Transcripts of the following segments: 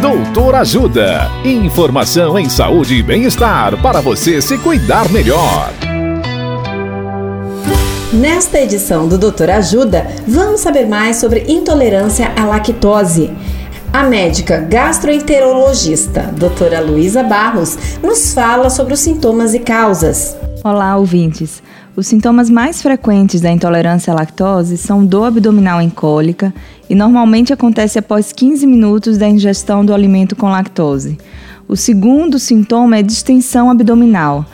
Doutor Ajuda. Informação em saúde e bem-estar para você se cuidar melhor. Nesta edição do Doutor Ajuda, vamos saber mais sobre intolerância à lactose. A médica gastroenterologista, doutora Luísa Barros, nos fala sobre os sintomas e causas. Olá, ouvintes. Os sintomas mais frequentes da intolerância à lactose são dor abdominal em cólica e normalmente acontece após 15 minutos da ingestão do alimento com lactose. O segundo sintoma é distensão abdominal.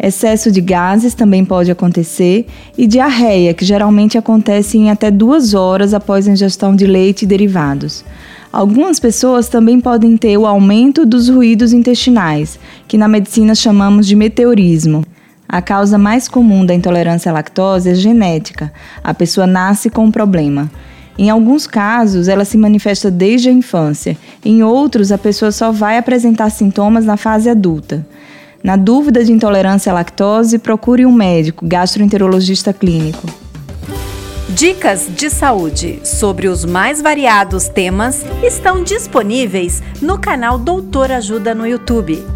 Excesso de gases também pode acontecer e diarreia, que geralmente acontece em até duas horas após a ingestão de leite e derivados. Algumas pessoas também podem ter o aumento dos ruídos intestinais, que na medicina chamamos de meteorismo. A causa mais comum da intolerância à lactose é genética. A pessoa nasce com um problema. Em alguns casos, ela se manifesta desde a infância. Em outros, a pessoa só vai apresentar sintomas na fase adulta. Na dúvida de intolerância à lactose, procure um médico, gastroenterologista clínico. Dicas de saúde sobre os mais variados temas estão disponíveis no canal Doutor Ajuda no YouTube